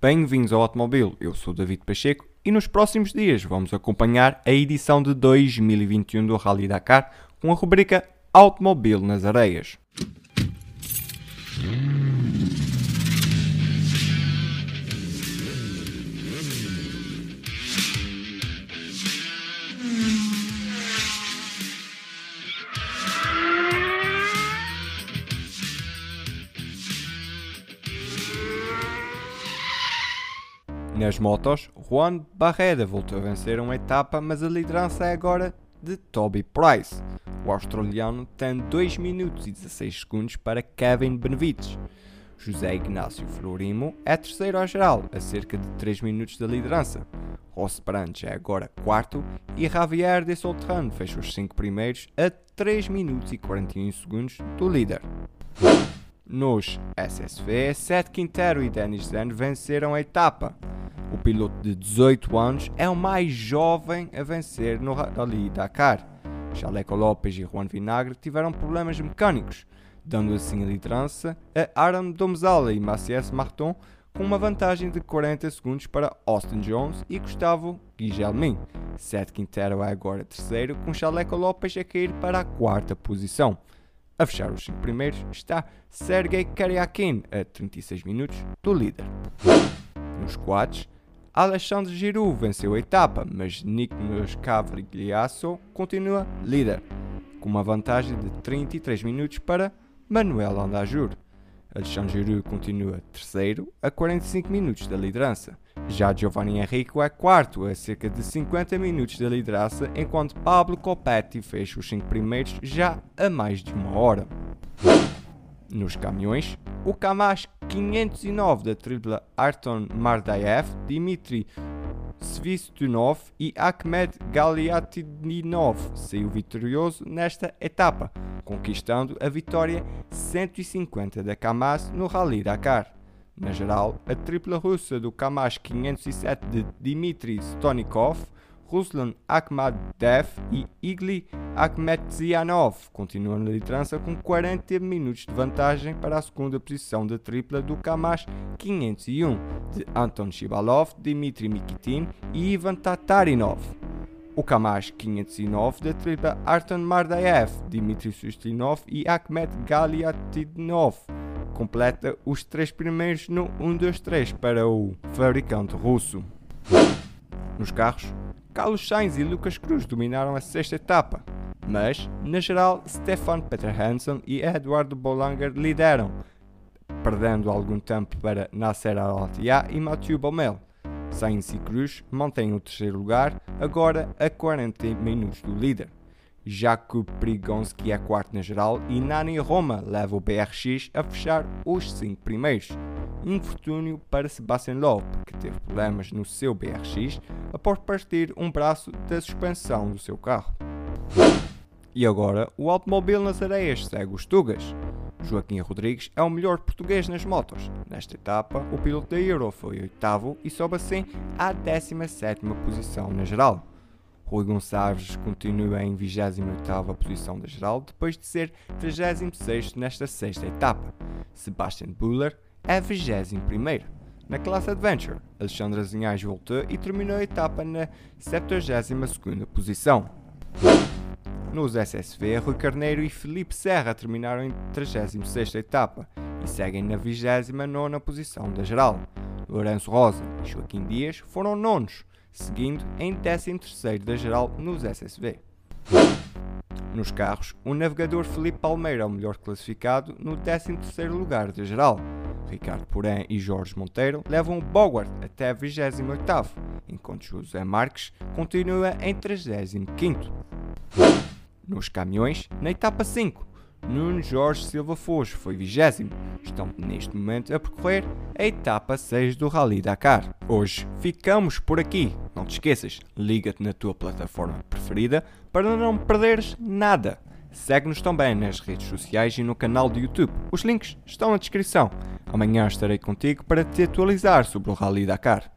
Bem-vindos ao Automóvel, eu sou David Pacheco e nos próximos dias vamos acompanhar a edição de 2021 do Rally Dakar com a rubrica Automóvel nas Areias. Nas motos, Juan Barreda voltou a vencer uma etapa, mas a liderança é agora de Toby Price. O australiano tem 2 minutos e 16 segundos para Kevin Benevides. José Ignácio Florimo é terceiro ao geral, a cerca de 3 minutos da liderança. Ross Brandt é agora quarto e Javier de Solterrano fecha os 5 primeiros a 3 minutos e 41 segundos do líder. Nos SSV, Seth Quintero e Dennis Zan venceram a etapa. O piloto de 18 anos é o mais jovem a vencer no Rally Dakar. Chaleco Lopes e Juan Vinagre tiveram problemas mecânicos, dando assim a liderança a Aaron Domzala e Macias Martin com uma vantagem de 40 segundos para Austin Jones e Gustavo Guilhermin. Seth Quintero é agora terceiro, com Chaleco Lopes a cair para a quarta posição. A fechar os cinco primeiros está Sergei Karyakin a 36 minutos do líder. Nos quads, Alexandre Giroud venceu a etapa, mas Nicolas Cavaliasso continua líder, com uma vantagem de 33 minutos para Manuel Andajur. Alexandre Giroud continua terceiro, a 45 minutos da liderança. Já Giovanni Henrique é quarto, a cerca de 50 minutos da liderança, enquanto Pablo Copetti fecha os 5 primeiros já a mais de uma hora. Nos caminhões, o Kamash 509 da tripla Arton Mardaev, Dmitry Svistunov e Ahmed Galiatidinov saiu vitorioso nesta etapa, conquistando a vitória 150 da Kamaz no Rally Dakar. Na geral, a tripla russa do Kamash 507 de Dmitry Stonikov Ruslan Akhmadev e Igli Akhmetzianov continuam na liderança com 40 minutos de vantagem para a segunda posição da tripla do Kamash 501 de Anton Shibalov, Dmitry Mikitin e Ivan Tatarinov. O Kamash 509 da tripla Arton Mardaev, Dmitry Sustinov e Akhmet Galiatidnov completa os três primeiros no 1-2-3 para o fabricante russo. Nos carros, Carlos Sainz e Lucas Cruz dominaram a sexta etapa, mas, na geral, Stefan Peter Hansen e Eduardo Bolanger lideram, perdendo algum tempo para Nasser Al-Attiyah e Mathieu Baumel. Sainz e Cruz mantêm o terceiro lugar, agora a 40 minutos do líder. Jakub Prigonski é quarto na geral e Nani Roma leva o BRX a fechar os cinco primeiros. Infortúnio para Sebastian Loeb, que teve problemas no seu BRX após partir um braço da suspensão do seu carro. E agora, o automóvel nas areias segue os Tugas. Joaquim Rodrigues é o melhor português nas motos. Nesta etapa, o piloto da Euro foi oitavo e sobe assim à 17 posição na geral. Rui Gonçalves continua em 28ª posição da geral, depois de ser 36 nesta sexta etapa. Sebastian Buller é 21º. Na classe Adventure, Alexandre Azinhais voltou e terminou a etapa na 72ª posição. Nos SSV, Rui Carneiro e Felipe Serra terminaram em 36ª etapa e seguem na 29ª posição da geral. Lourenço Rosa e Joaquim Dias foram nonos, seguindo em 13º da geral nos SSV. Nos carros, o navegador Felipe Palmeira é o melhor classificado no 13º lugar da geral. Ricardo Porém e Jorge Monteiro levam o Bogart até 28º, enquanto José Marques continua em 35º. Nos caminhões, na etapa 5, Nuno Jorge Silva Foz foi vigésimo. Estão neste momento a percorrer a etapa 6 do Rally Dakar. Hoje ficamos por aqui. Não te esqueças, liga-te na tua plataforma preferida para não perderes nada. Segue-nos também nas redes sociais e no canal do YouTube. Os links estão na descrição. Amanhã estarei contigo para te atualizar sobre o Rally Dakar.